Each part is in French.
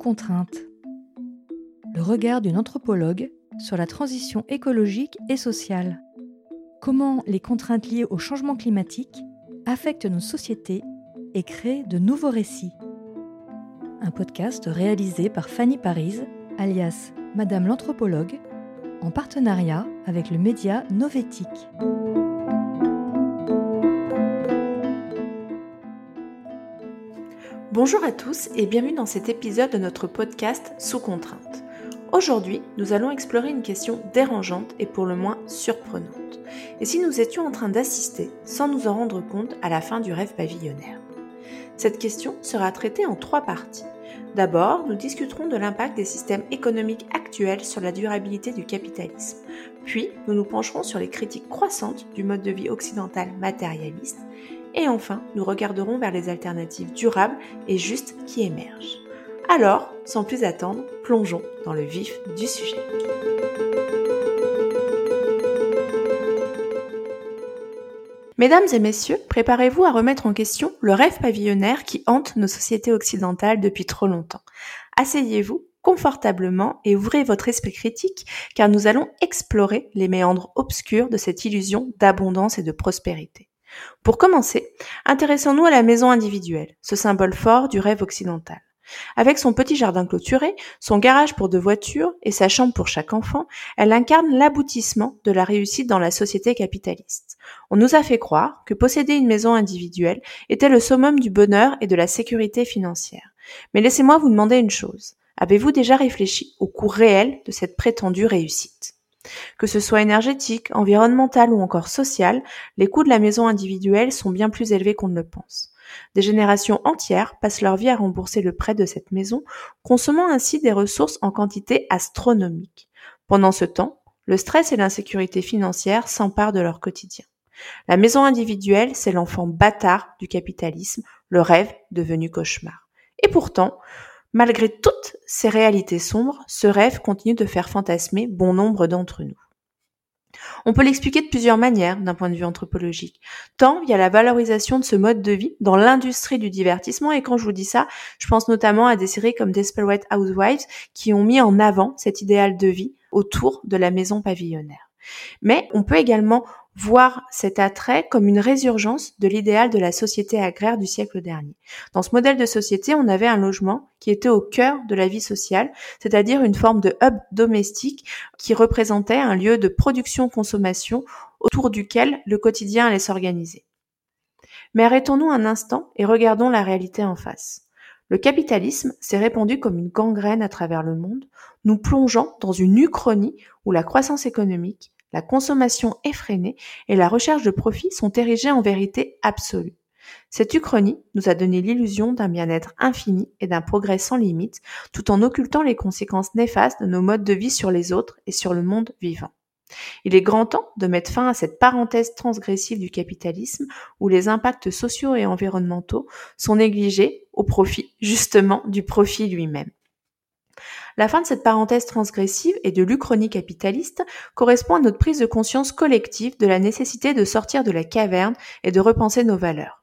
contrainte. Le regard d'une anthropologue sur la transition écologique et sociale. Comment les contraintes liées au changement climatique affectent nos sociétés et créent de nouveaux récits. Un podcast réalisé par Fanny Paris, alias Madame l'anthropologue, en partenariat avec le média Novétique. Bonjour à tous et bienvenue dans cet épisode de notre podcast Sous contrainte. Aujourd'hui, nous allons explorer une question dérangeante et pour le moins surprenante. Et si nous étions en train d'assister, sans nous en rendre compte, à la fin du rêve pavillonnaire? Cette question sera traitée en trois parties. D'abord, nous discuterons de l'impact des systèmes économiques actuels sur la durabilité du capitalisme. Puis, nous nous pencherons sur les critiques croissantes du mode de vie occidental matérialiste et enfin, nous regarderons vers les alternatives durables et justes qui émergent. Alors, sans plus attendre, plongeons dans le vif du sujet. Mesdames et messieurs, préparez-vous à remettre en question le rêve pavillonnaire qui hante nos sociétés occidentales depuis trop longtemps. Asseyez-vous confortablement et ouvrez votre esprit critique car nous allons explorer les méandres obscurs de cette illusion d'abondance et de prospérité. Pour commencer, intéressons-nous à la maison individuelle, ce symbole fort du rêve occidental. Avec son petit jardin clôturé, son garage pour deux voitures et sa chambre pour chaque enfant, elle incarne l'aboutissement de la réussite dans la société capitaliste. On nous a fait croire que posséder une maison individuelle était le summum du bonheur et de la sécurité financière. Mais laissez-moi vous demander une chose. Avez-vous déjà réfléchi au coût réel de cette prétendue réussite? Que ce soit énergétique, environnemental ou encore social, les coûts de la maison individuelle sont bien plus élevés qu'on ne le pense. Des générations entières passent leur vie à rembourser le prêt de cette maison, consommant ainsi des ressources en quantité astronomique. Pendant ce temps, le stress et l'insécurité financière s'emparent de leur quotidien. La maison individuelle, c'est l'enfant bâtard du capitalisme, le rêve devenu cauchemar. Et pourtant, Malgré toutes ces réalités sombres, ce rêve continue de faire fantasmer bon nombre d'entre nous. On peut l'expliquer de plusieurs manières d'un point de vue anthropologique, tant via la valorisation de ce mode de vie dans l'industrie du divertissement, et quand je vous dis ça, je pense notamment à des séries comme Desperate Housewives qui ont mis en avant cet idéal de vie autour de la maison pavillonnaire. Mais on peut également voir cet attrait comme une résurgence de l'idéal de la société agraire du siècle dernier. Dans ce modèle de société, on avait un logement qui était au cœur de la vie sociale, c'est-à-dire une forme de hub domestique qui représentait un lieu de production-consommation autour duquel le quotidien allait s'organiser. Mais arrêtons-nous un instant et regardons la réalité en face. Le capitalisme s'est répandu comme une gangrène à travers le monde, nous plongeant dans une uchronie où la croissance économique, la consommation effrénée et la recherche de profit sont érigées en vérité absolue. Cette uchronie nous a donné l'illusion d'un bien-être infini et d'un progrès sans limite, tout en occultant les conséquences néfastes de nos modes de vie sur les autres et sur le monde vivant. Il est grand temps de mettre fin à cette parenthèse transgressive du capitalisme où les impacts sociaux et environnementaux sont négligés au profit justement du profit lui-même. La fin de cette parenthèse transgressive et de l'Uchronie capitaliste correspond à notre prise de conscience collective de la nécessité de sortir de la caverne et de repenser nos valeurs.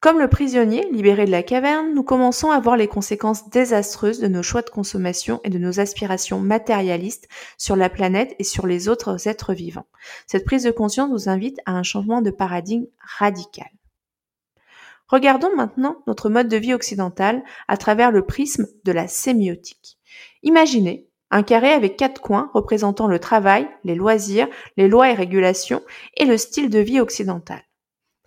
Comme le prisonnier libéré de la caverne, nous commençons à voir les conséquences désastreuses de nos choix de consommation et de nos aspirations matérialistes sur la planète et sur les autres êtres vivants. Cette prise de conscience nous invite à un changement de paradigme radical. Regardons maintenant notre mode de vie occidental à travers le prisme de la sémiotique. Imaginez un carré avec quatre coins représentant le travail, les loisirs, les lois et régulations et le style de vie occidental.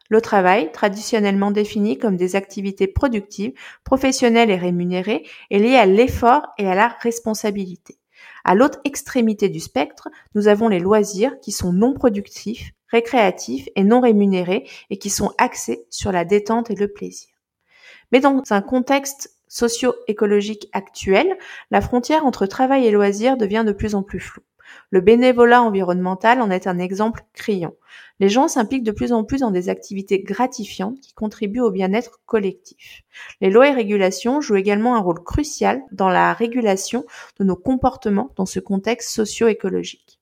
Le travail, traditionnellement défini comme des activités productives, professionnelles et rémunérées, est lié à l'effort et à la responsabilité. À l'autre extrémité du spectre, nous avons les loisirs qui sont non productifs, récréatifs et non rémunérés et qui sont axés sur la détente et le plaisir. Mais dans un contexte socio-écologique actuel, la frontière entre travail et loisir devient de plus en plus floue. Le bénévolat environnemental en est un exemple criant. Les gens s'impliquent de plus en plus dans des activités gratifiantes qui contribuent au bien-être collectif. Les lois et régulations jouent également un rôle crucial dans la régulation de nos comportements dans ce contexte socio-écologique.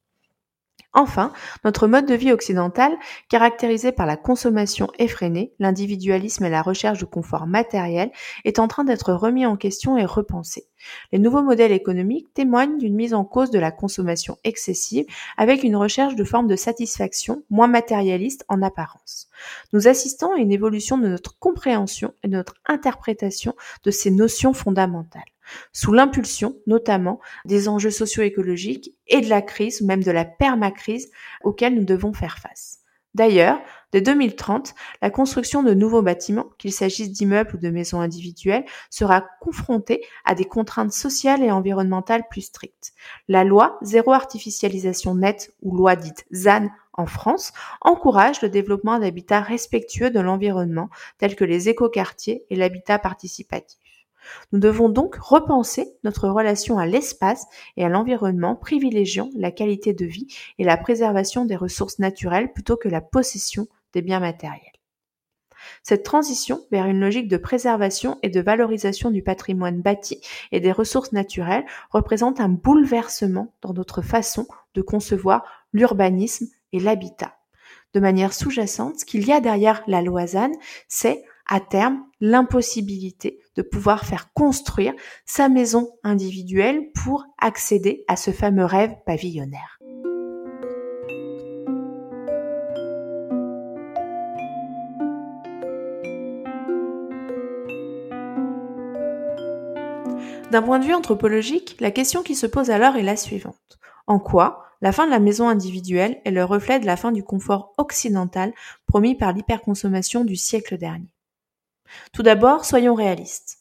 Enfin, notre mode de vie occidental, caractérisé par la consommation effrénée, l'individualisme et la recherche de confort matériel, est en train d'être remis en question et repensé. Les nouveaux modèles économiques témoignent d'une mise en cause de la consommation excessive avec une recherche de formes de satisfaction moins matérialiste en apparence. Nous assistons à une évolution de notre compréhension et de notre interprétation de ces notions fondamentales sous l'impulsion notamment des enjeux socio-écologiques et de la crise, même de la permacrise auxquelles nous devons faire face. D'ailleurs, dès 2030, la construction de nouveaux bâtiments, qu'il s'agisse d'immeubles ou de maisons individuelles, sera confrontée à des contraintes sociales et environnementales plus strictes. La loi Zéro artificialisation nette, ou loi dite ZAN en France, encourage le développement d'habitats respectueux de l'environnement, tels que les écoquartiers et l'habitat participatif. Nous devons donc repenser notre relation à l'espace et à l'environnement, privilégiant la qualité de vie et la préservation des ressources naturelles plutôt que la possession des biens matériels. Cette transition vers une logique de préservation et de valorisation du patrimoine bâti et des ressources naturelles représente un bouleversement dans notre façon de concevoir l'urbanisme et l'habitat. De manière sous-jacente, ce qu'il y a derrière la loisane, c'est à terme l'impossibilité de pouvoir faire construire sa maison individuelle pour accéder à ce fameux rêve pavillonnaire. D'un point de vue anthropologique, la question qui se pose alors est la suivante. En quoi la fin de la maison individuelle est le reflet de la fin du confort occidental promis par l'hyperconsommation du siècle dernier? Tout d'abord, soyons réalistes.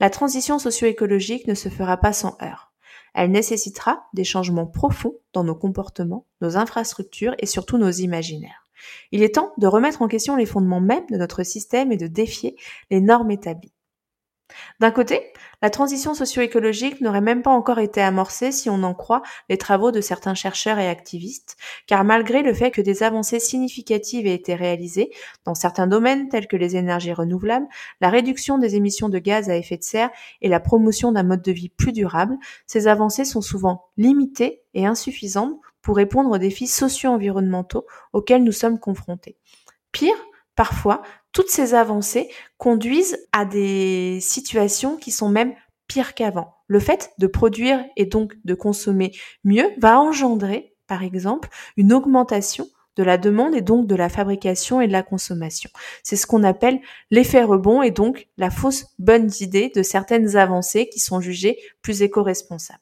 La transition socio-écologique ne se fera pas sans heurts. Elle nécessitera des changements profonds dans nos comportements, nos infrastructures et surtout nos imaginaires. Il est temps de remettre en question les fondements mêmes de notre système et de défier les normes établies. D'un côté, la transition socio-écologique n'aurait même pas encore été amorcée si on en croit les travaux de certains chercheurs et activistes, car malgré le fait que des avancées significatives aient été réalisées dans certains domaines tels que les énergies renouvelables, la réduction des émissions de gaz à effet de serre et la promotion d'un mode de vie plus durable, ces avancées sont souvent limitées et insuffisantes pour répondre aux défis socio-environnementaux auxquels nous sommes confrontés. Pire, parfois, toutes ces avancées conduisent à des situations qui sont même pires qu'avant. Le fait de produire et donc de consommer mieux va engendrer, par exemple, une augmentation de la demande et donc de la fabrication et de la consommation. C'est ce qu'on appelle l'effet rebond et donc la fausse bonne idée de certaines avancées qui sont jugées plus éco-responsables.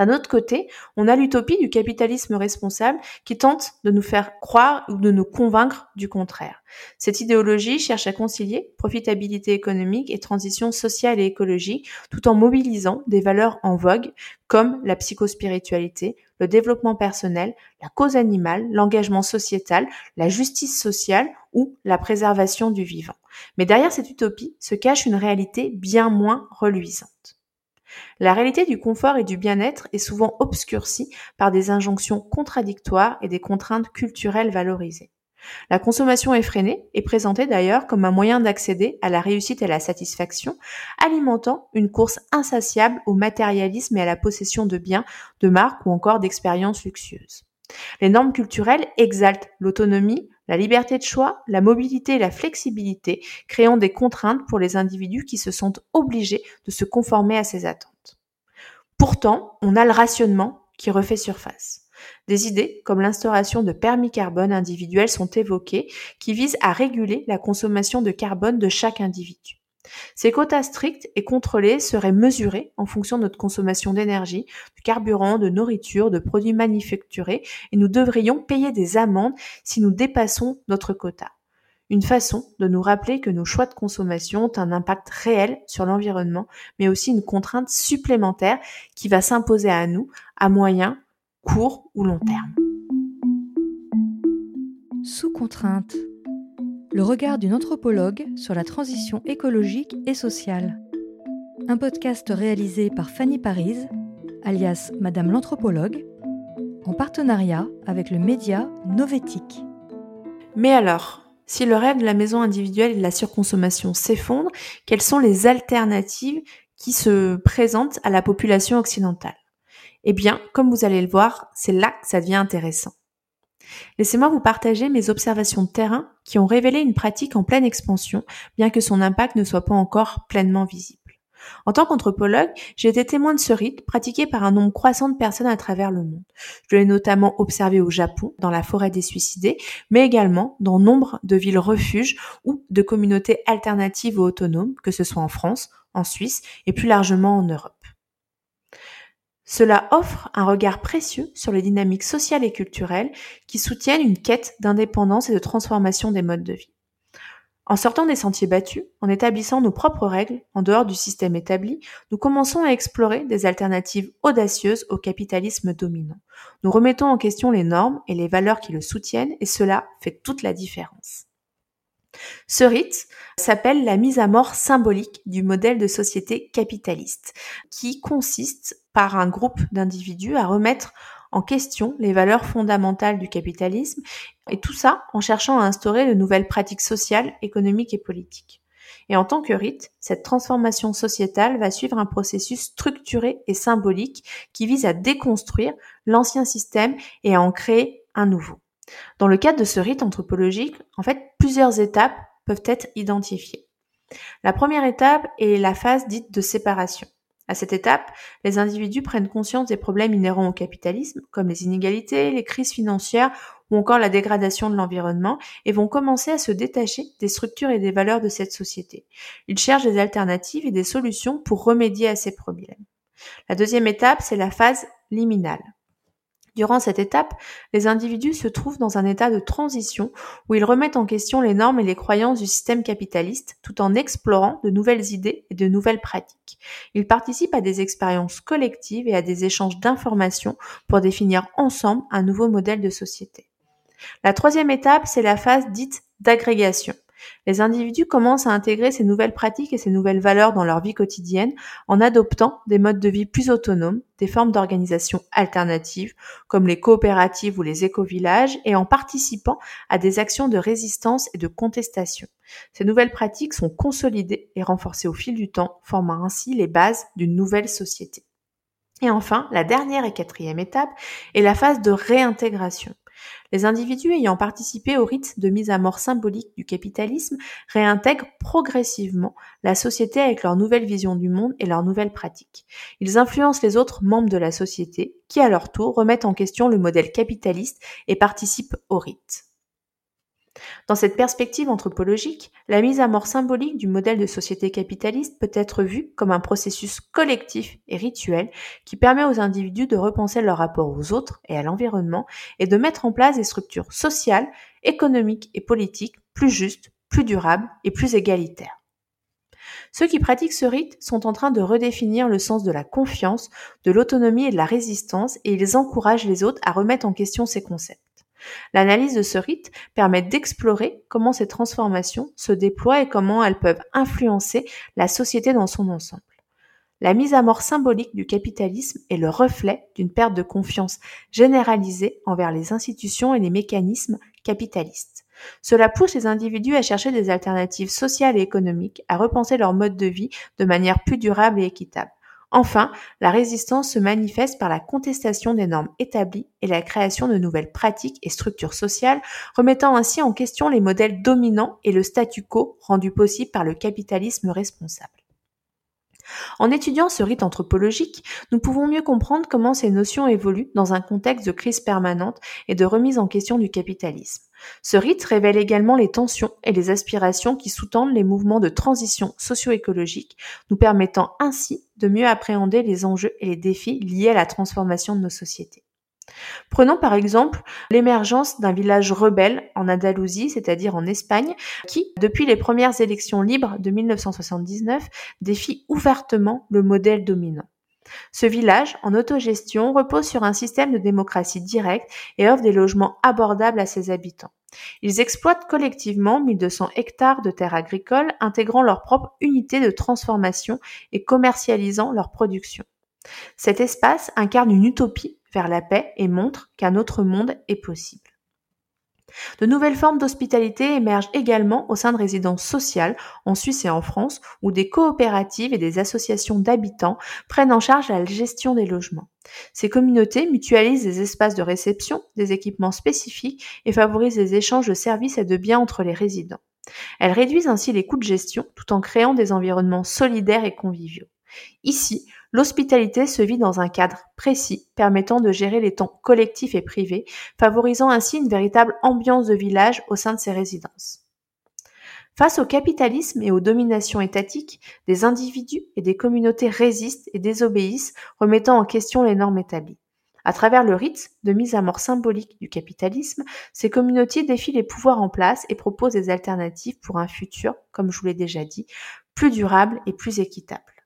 D'un autre côté, on a l'utopie du capitalisme responsable qui tente de nous faire croire ou de nous convaincre du contraire. Cette idéologie cherche à concilier profitabilité économique et transition sociale et écologique tout en mobilisant des valeurs en vogue comme la psychospiritualité, le développement personnel, la cause animale, l'engagement sociétal, la justice sociale ou la préservation du vivant. Mais derrière cette utopie se cache une réalité bien moins reluisante. La réalité du confort et du bien-être est souvent obscurcie par des injonctions contradictoires et des contraintes culturelles valorisées. La consommation effrénée est présentée d'ailleurs comme un moyen d'accéder à la réussite et à la satisfaction, alimentant une course insatiable au matérialisme et à la possession de biens, de marques ou encore d'expériences luxueuses. Les normes culturelles exaltent l'autonomie, la liberté de choix, la mobilité et la flexibilité, créant des contraintes pour les individus qui se sentent obligés de se conformer à ces attentes. Pourtant, on a le rationnement qui refait surface. Des idées comme l'instauration de permis carbone individuels sont évoquées qui visent à réguler la consommation de carbone de chaque individu. Ces quotas stricts et contrôlés seraient mesurés en fonction de notre consommation d'énergie, de carburant, de nourriture, de produits manufacturés, et nous devrions payer des amendes si nous dépassons notre quota. Une façon de nous rappeler que nos choix de consommation ont un impact réel sur l'environnement, mais aussi une contrainte supplémentaire qui va s'imposer à nous à moyen, court ou long terme. Sous contrainte le regard d'une anthropologue sur la transition écologique et sociale. Un podcast réalisé par Fanny Paris, alias Madame l'anthropologue, en partenariat avec le média Novétique. Mais alors, si le rêve de la maison individuelle et de la surconsommation s'effondre, quelles sont les alternatives qui se présentent à la population occidentale? Eh bien, comme vous allez le voir, c'est là que ça devient intéressant. Laissez-moi vous partager mes observations de terrain qui ont révélé une pratique en pleine expansion, bien que son impact ne soit pas encore pleinement visible. En tant qu'anthropologue, j'ai été témoin de ce rite pratiqué par un nombre croissant de personnes à travers le monde. Je l'ai notamment observé au Japon, dans la forêt des suicidés, mais également dans nombre de villes refuges ou de communautés alternatives ou autonomes, que ce soit en France, en Suisse et plus largement en Europe. Cela offre un regard précieux sur les dynamiques sociales et culturelles qui soutiennent une quête d'indépendance et de transformation des modes de vie. En sortant des sentiers battus, en établissant nos propres règles en dehors du système établi, nous commençons à explorer des alternatives audacieuses au capitalisme dominant. Nous remettons en question les normes et les valeurs qui le soutiennent et cela fait toute la différence. Ce rite s'appelle la mise à mort symbolique du modèle de société capitaliste, qui consiste par un groupe d'individus à remettre en question les valeurs fondamentales du capitalisme, et tout ça en cherchant à instaurer de nouvelles pratiques sociales, économiques et politiques. Et en tant que rite, cette transformation sociétale va suivre un processus structuré et symbolique qui vise à déconstruire l'ancien système et à en créer un nouveau. Dans le cadre de ce rite anthropologique, en fait, plusieurs étapes peuvent être identifiées. La première étape est la phase dite de séparation. À cette étape, les individus prennent conscience des problèmes inhérents au capitalisme, comme les inégalités, les crises financières ou encore la dégradation de l'environnement, et vont commencer à se détacher des structures et des valeurs de cette société. Ils cherchent des alternatives et des solutions pour remédier à ces problèmes. La deuxième étape, c'est la phase liminale. Durant cette étape, les individus se trouvent dans un état de transition où ils remettent en question les normes et les croyances du système capitaliste tout en explorant de nouvelles idées et de nouvelles pratiques. Ils participent à des expériences collectives et à des échanges d'informations pour définir ensemble un nouveau modèle de société. La troisième étape, c'est la phase dite d'agrégation. Les individus commencent à intégrer ces nouvelles pratiques et ces nouvelles valeurs dans leur vie quotidienne en adoptant des modes de vie plus autonomes, des formes d'organisation alternatives comme les coopératives ou les éco-villages et en participant à des actions de résistance et de contestation. Ces nouvelles pratiques sont consolidées et renforcées au fil du temps, formant ainsi les bases d'une nouvelle société. Et enfin, la dernière et quatrième étape est la phase de réintégration. Les individus ayant participé au rite de mise à mort symbolique du capitalisme réintègrent progressivement la société avec leur nouvelle vision du monde et leurs nouvelles pratiques. Ils influencent les autres membres de la société qui, à leur tour, remettent en question le modèle capitaliste et participent au rite. Dans cette perspective anthropologique, la mise à mort symbolique du modèle de société capitaliste peut être vue comme un processus collectif et rituel qui permet aux individus de repenser leur rapport aux autres et à l'environnement et de mettre en place des structures sociales, économiques et politiques plus justes, plus durables et plus égalitaires. Ceux qui pratiquent ce rite sont en train de redéfinir le sens de la confiance, de l'autonomie et de la résistance et ils encouragent les autres à remettre en question ces concepts. L'analyse de ce rite permet d'explorer comment ces transformations se déploient et comment elles peuvent influencer la société dans son ensemble. La mise à mort symbolique du capitalisme est le reflet d'une perte de confiance généralisée envers les institutions et les mécanismes capitalistes. Cela pousse les individus à chercher des alternatives sociales et économiques, à repenser leur mode de vie de manière plus durable et équitable. Enfin, la résistance se manifeste par la contestation des normes établies et la création de nouvelles pratiques et structures sociales, remettant ainsi en question les modèles dominants et le statu quo rendu possible par le capitalisme responsable. En étudiant ce rite anthropologique, nous pouvons mieux comprendre comment ces notions évoluent dans un contexte de crise permanente et de remise en question du capitalisme. Ce rite révèle également les tensions et les aspirations qui sous-tendent les mouvements de transition socio-écologique, nous permettant ainsi de mieux appréhender les enjeux et les défis liés à la transformation de nos sociétés. Prenons par exemple l'émergence d'un village rebelle en Andalousie, c'est-à-dire en Espagne, qui, depuis les premières élections libres de 1979, défie ouvertement le modèle dominant. Ce village, en autogestion, repose sur un système de démocratie directe et offre des logements abordables à ses habitants. Ils exploitent collectivement 1200 hectares de terres agricoles, intégrant leur propre unité de transformation et commercialisant leur production. Cet espace incarne une utopie vers la paix et montre qu'un autre monde est possible. De nouvelles formes d'hospitalité émergent également au sein de résidences sociales en Suisse et en France, où des coopératives et des associations d'habitants prennent en charge la gestion des logements. Ces communautés mutualisent des espaces de réception, des équipements spécifiques et favorisent les échanges de services et de biens entre les résidents. Elles réduisent ainsi les coûts de gestion tout en créant des environnements solidaires et conviviaux. Ici, l'hospitalité se vit dans un cadre précis permettant de gérer les temps collectifs et privés, favorisant ainsi une véritable ambiance de village au sein de ces résidences. Face au capitalisme et aux dominations étatiques, des individus et des communautés résistent et désobéissent, remettant en question les normes établies. À travers le rite de mise à mort symbolique du capitalisme, ces communautés défient les pouvoirs en place et proposent des alternatives pour un futur, comme je vous l'ai déjà dit, plus durable et plus équitable.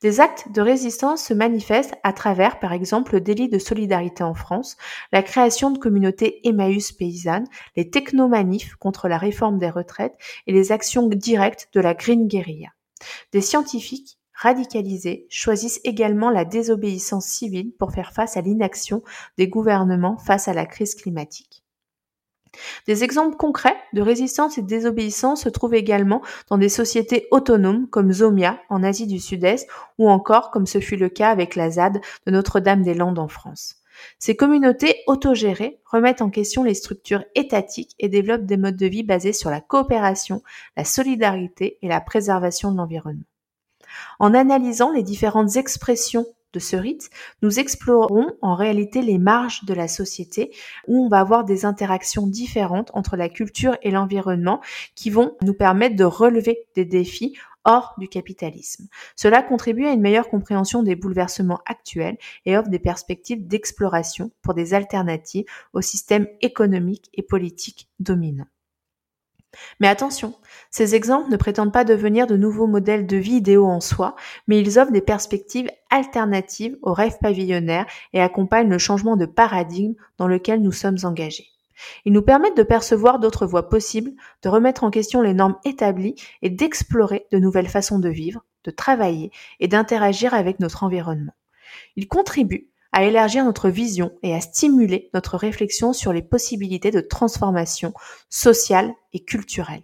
Des actes de résistance se manifestent à travers, par exemple, le délit de solidarité en France, la création de communautés Emmaüs paysannes, les technomanifs contre la réforme des retraites et les actions directes de la Green Guerilla. Des scientifiques radicalisés choisissent également la désobéissance civile pour faire face à l'inaction des gouvernements face à la crise climatique. Des exemples concrets de résistance et de désobéissance se trouvent également dans des sociétés autonomes comme Zomia en Asie du Sud-Est ou encore comme ce fut le cas avec la ZAD de Notre-Dame-des-Landes en France. Ces communautés autogérées remettent en question les structures étatiques et développent des modes de vie basés sur la coopération, la solidarité et la préservation de l'environnement. En analysant les différentes expressions de ce rite, nous explorerons en réalité les marges de la société où on va avoir des interactions différentes entre la culture et l'environnement qui vont nous permettre de relever des défis hors du capitalisme. Cela contribue à une meilleure compréhension des bouleversements actuels et offre des perspectives d'exploration pour des alternatives au système économique et politique dominant. Mais attention, ces exemples ne prétendent pas devenir de nouveaux modèles de vie idéaux en soi, mais ils offrent des perspectives alternatives aux rêves pavillonnaires et accompagnent le changement de paradigme dans lequel nous sommes engagés. Ils nous permettent de percevoir d'autres voies possibles, de remettre en question les normes établies et d'explorer de nouvelles façons de vivre, de travailler et d'interagir avec notre environnement. Ils contribuent à élargir notre vision et à stimuler notre réflexion sur les possibilités de transformation sociale et culturelle.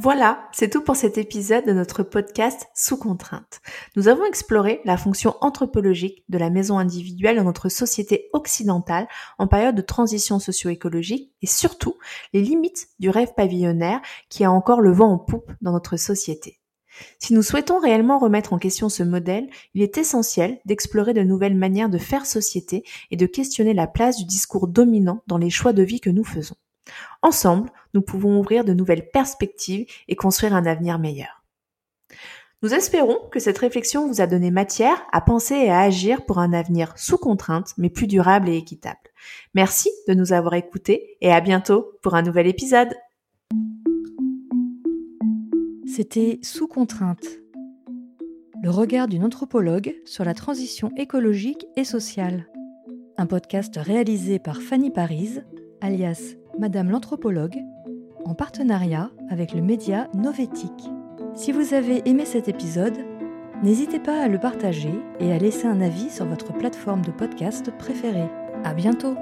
Voilà, c'est tout pour cet épisode de notre podcast Sous contrainte. Nous avons exploré la fonction anthropologique de la maison individuelle dans notre société occidentale en période de transition socio-écologique et surtout les limites du rêve pavillonnaire qui a encore le vent en poupe dans notre société. Si nous souhaitons réellement remettre en question ce modèle, il est essentiel d'explorer de nouvelles manières de faire société et de questionner la place du discours dominant dans les choix de vie que nous faisons. Ensemble, nous pouvons ouvrir de nouvelles perspectives et construire un avenir meilleur. Nous espérons que cette réflexion vous a donné matière à penser et à agir pour un avenir sous contrainte, mais plus durable et équitable. Merci de nous avoir écoutés et à bientôt pour un nouvel épisode. C'était Sous contrainte, le regard d'une anthropologue sur la transition écologique et sociale. Un podcast réalisé par Fanny Paris, alias Madame l'anthropologue, en partenariat avec le média Novétique. Si vous avez aimé cet épisode, n'hésitez pas à le partager et à laisser un avis sur votre plateforme de podcast préférée. À bientôt!